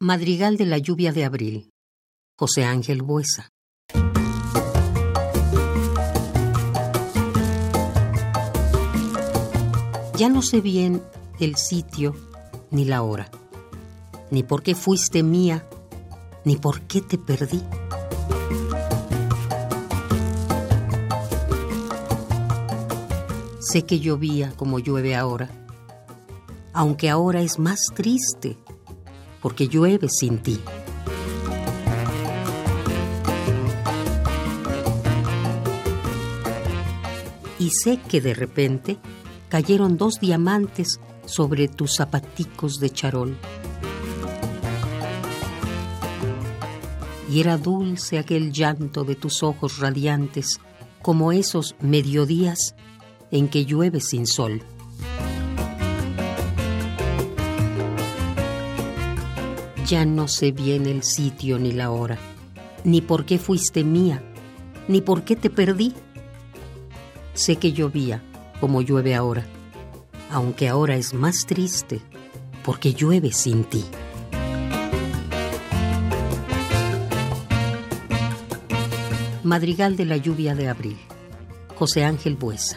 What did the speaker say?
Madrigal de la lluvia de abril. José Ángel Buesa. Ya no sé bien el sitio ni la hora, ni por qué fuiste mía, ni por qué te perdí. Sé que llovía como llueve ahora, aunque ahora es más triste porque llueve sin ti. Y sé que de repente cayeron dos diamantes sobre tus zapaticos de charol. Y era dulce aquel llanto de tus ojos radiantes, como esos mediodías en que llueve sin sol. Ya no sé bien el sitio ni la hora, ni por qué fuiste mía, ni por qué te perdí. Sé que llovía como llueve ahora, aunque ahora es más triste porque llueve sin ti. Madrigal de la lluvia de abril. José Ángel Buesa.